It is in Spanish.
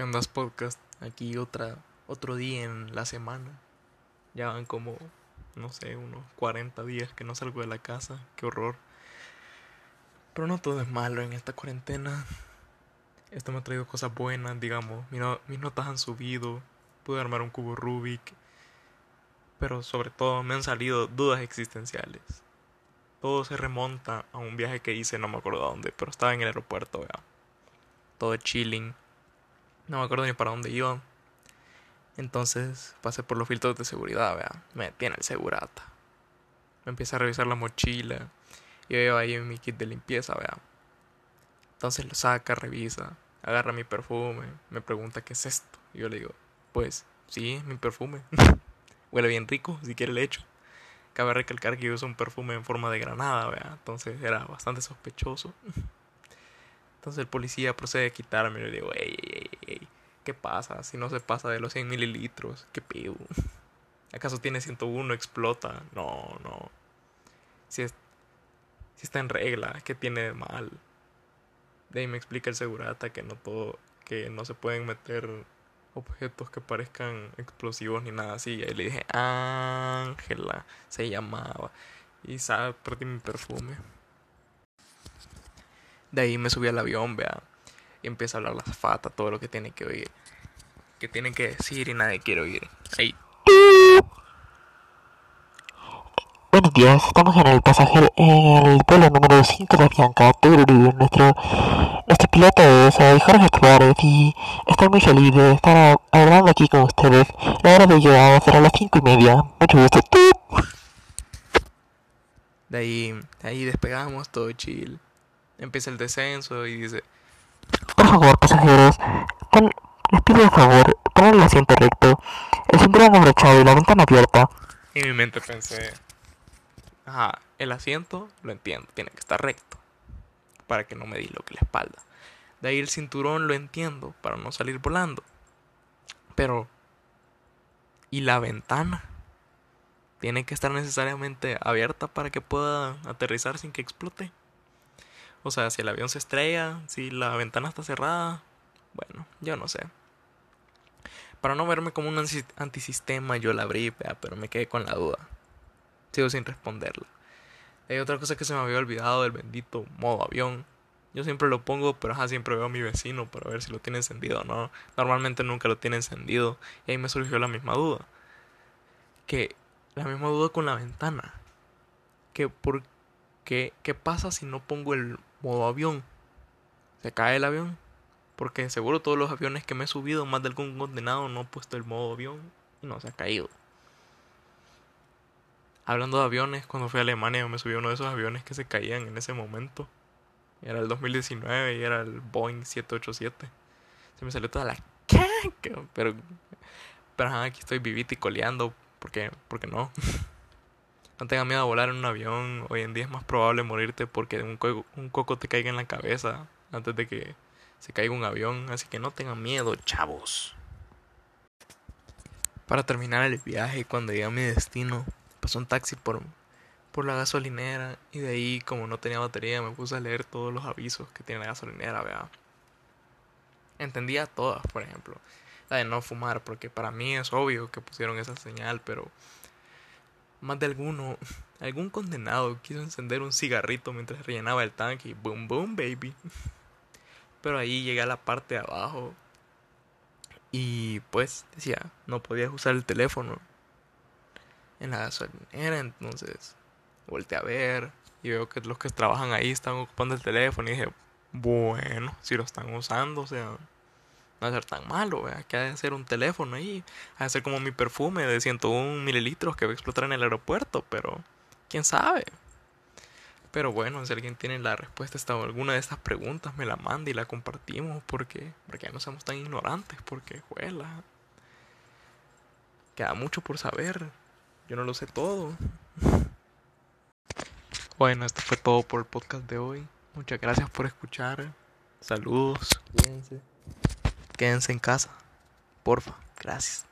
¿Qué andas podcast? Aquí otra, otro día en la semana. Ya van como, no sé, unos 40 días que no salgo de la casa. Qué horror. Pero no todo es malo en esta cuarentena. Esto me ha traído cosas buenas, digamos. mis notas han subido. Pude armar un cubo Rubik. Pero sobre todo me han salido dudas existenciales. Todo se remonta a un viaje que hice, no me acuerdo dónde, pero estaba en el aeropuerto, vea. Todo chilling no me acuerdo ni para dónde iba. Entonces pasé por los filtros de seguridad, vea. Me detiene el segurata. Me empieza a revisar la mochila. Y veo ahí mi kit de limpieza, vea. Entonces lo saca, revisa, agarra mi perfume, me pregunta qué es esto. Y yo le digo, pues sí, mi perfume. Huele bien rico, si quiere le echo. Cabe recalcar que yo uso un perfume en forma de granada, vea. Entonces era bastante sospechoso. Entonces el policía procede a quitarme y le digo, ey, ey, ey, ¿qué pasa? Si no se pasa de los 100 mililitros, ¿qué pido? ¿Acaso tiene 101, explota? No, no. Si, es, si está en regla, ¿qué tiene de mal? De ahí me explica el segurata que no todo, que no se pueden meter objetos que parezcan explosivos ni nada así. Y ahí le dije, Ángela, se llamaba. Y sabe, perdí mi perfume. De ahí me subí al avión, vea. Y empieza a hablar la zafata, todo lo que tiene que oír. Que tienen que decir y nadie quiere oír. Ahí. Buenos días, estamos en el pasajero, en el vuelo número 5 de Bianca Nuestro, nuestro piloto es Jorge Suárez y estoy muy feliz de estar hablando aquí con ustedes. La hora de llegada será a las 5 y media. Mucho gusto. De ahí, de ahí despegamos todo chill empieza el descenso y dice... Por favor, pasajeros, les pido de favor poner el asiento recto, el cinturón abrochado y la ventana abierta. Y en mi mente pensé, ajá, el asiento lo entiendo, tiene que estar recto, para que no me disloque la espalda. De ahí el cinturón lo entiendo, para no salir volando. Pero, ¿y la ventana? Tiene que estar necesariamente abierta para que pueda aterrizar sin que explote. O sea, si el avión se estrella, si la ventana está cerrada, bueno, yo no sé. Para no verme como un antisistema, yo la abrí, pero me quedé con la duda. Sigo sin responderla. Hay otra cosa que se me había olvidado del bendito modo avión. Yo siempre lo pongo, pero siempre veo a mi vecino para ver si lo tiene encendido o no. Normalmente nunca lo tiene encendido. Y ahí me surgió la misma duda. Que la misma duda con la ventana. Que por qué, qué pasa si no pongo el modo avión. Se cae el avión. Porque seguro todos los aviones que me he subido, más de algún condenado, no he puesto el modo avión y no se ha caído. Hablando de aviones, cuando fui a Alemania me subí uno de esos aviones que se caían en ese momento. Era el 2019 y era el Boeing 787. Se me salió toda la pero pero aquí estoy vivito y coleando porque porque no. No tengas miedo a volar en un avión. Hoy en día es más probable morirte porque un, un coco te caiga en la cabeza antes de que se caiga un avión. Así que no tengan miedo, chavos. Para terminar el viaje, cuando llegué a mi destino, pasó un taxi por, por la gasolinera. Y de ahí, como no tenía batería, me puse a leer todos los avisos que tiene la gasolinera, vea. Entendía todas, por ejemplo. La de no fumar, porque para mí es obvio que pusieron esa señal, pero más de alguno, algún condenado quiso encender un cigarrito mientras rellenaba el tanque y boom boom baby. Pero ahí llegué a la parte de abajo y pues decía, no podías usar el teléfono en la gasolinera, entonces volteé a ver y veo que los que trabajan ahí están ocupando el teléfono y dije, bueno, si lo están usando, o sea, no va a ser tan malo, ¿verdad? que ha de ser un teléfono ahí, ha de ser como mi perfume de 101 mililitros que va a explotar en el aeropuerto, pero quién sabe. Pero bueno, si alguien tiene la respuesta a alguna de estas preguntas, me la manda y la compartimos porque, porque no somos tan ignorantes, porque juela. Queda mucho por saber. Yo no lo sé todo. Bueno, esto fue todo por el podcast de hoy. Muchas gracias por escuchar. Saludos. Quédense en casa. Porfa. Gracias.